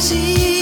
come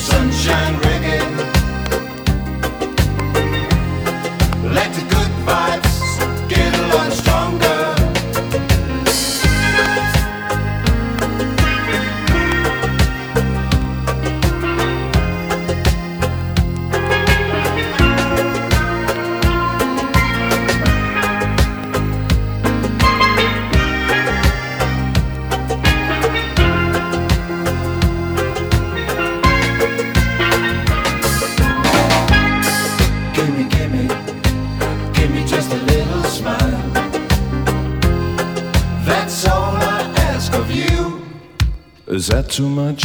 sunshine. Too much?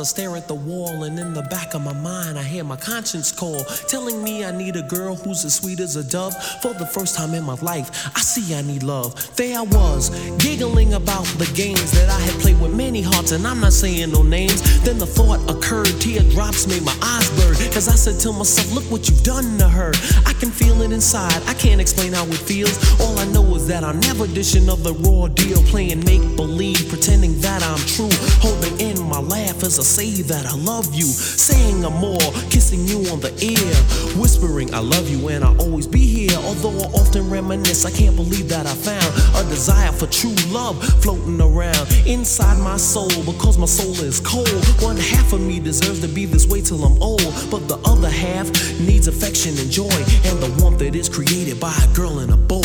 I stare at the wall, and in the back of my mind, I hear my conscience call, telling I need a girl who's as sweet as a dove. For the first time in my life, I see I need love. There I was, giggling about the games that I had played with many hearts, and I'm not saying no names. Then the thought occurred, teardrops made my eyes burn, cause I said to myself, Look what you've done to her. I can feel it inside, I can't explain how it feels. All I know is that I'm never dishing of the raw deal, playing make believe, pretending that I'm true. Holding in my laugh as I say that I love you. Saying I'm more, kissing you on the ear. I love you and I'll always be here. Although I often reminisce, I can't believe that I found a desire for true love floating around inside my soul because my soul is cold. One half of me deserves to be this way till I'm old, but the other half needs affection and joy and the warmth that is created by a girl and a boy.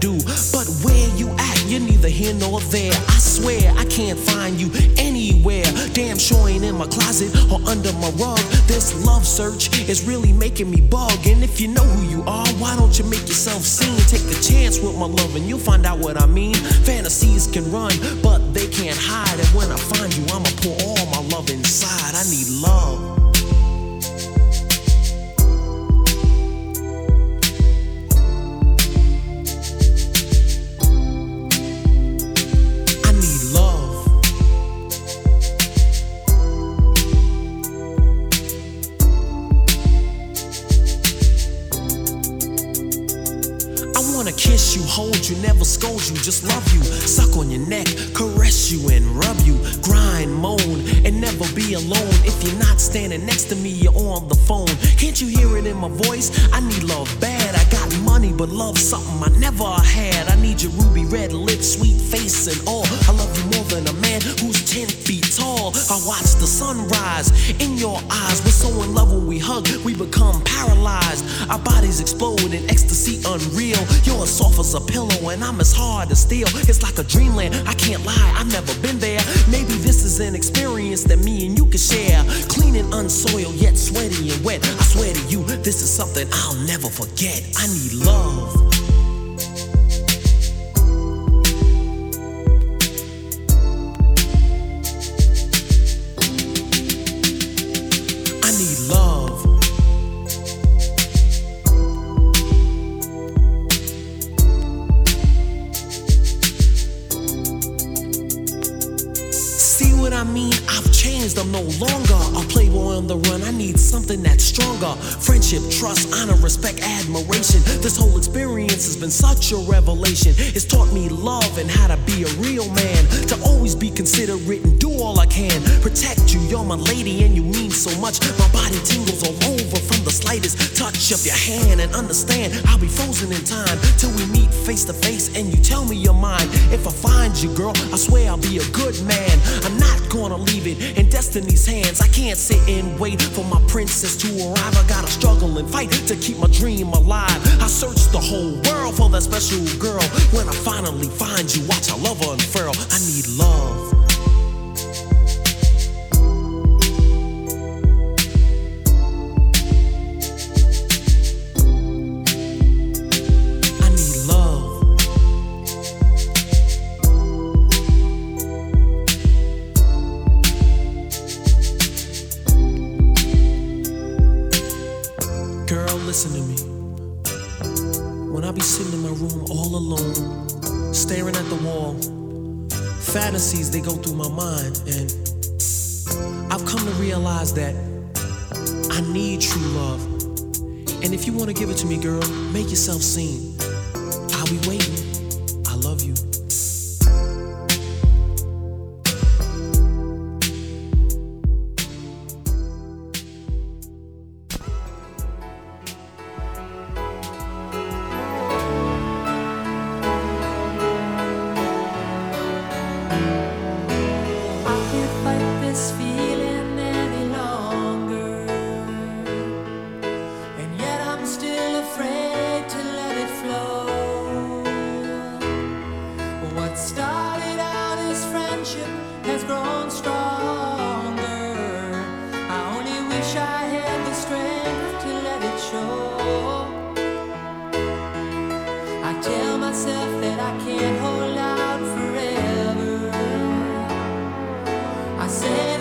Do. But where you at, you're neither here nor there. I swear I can't find you anywhere. Damn sure ain't in my closet or under my rug. This love search is really making me bug. And if you know who you are, why don't you make yourself seen? Take a chance with my love and you'll find out what I mean. Fantasies can run, but they can't hide. And when I find you, I'ma pour all my love inside. I need love. Kiss you, hold you, never scold you, just love you. Suck on your neck, caress you and rub you. Grind, moan, and never be alone. If you're not standing next to me, you're on the phone. Can't you hear it in my voice? I need love bad. I got money, but love something I never had. I need your ruby red lips, sweet face, and all. I love you more than a man who's 10 feet tall. I watch the sunrise in your eyes. We're so in love when we hug, we become paralyzed. Our bodies explode in ecstasy unreal. You're soft as a pillow, and I'm as hard as steel. It's like a dreamland. I can't lie, I've never been there. Maybe this is an experience that me and you can share. Clean and unsoiled, yet sweaty and wet. I swear to you, this is something I'll never forget. I need love. Friendship, trust, honor, respect, admiration. This whole experience has been such a revelation. It's taught me love and how to be a real man. To always be considerate and do all I can. Protect you, you're my lady and you mean so much. My body tingles all over from the slightest touch of your hand. And understand, I'll be frozen in time till we meet face to face and you tell me your mind. If I find you, girl, I swear I'll be a good man. I'm not gonna leave it in destiny's hands. I can't sit and wait for my princess to arrive. I gotta struggle and fight to keep my dream alive. I search the whole world for that special girl. When I finally find you, watch our love unfurl. I need love. Realize that I need true love. And if you want to give it to me, girl, make yourself seen. I'll be waiting. I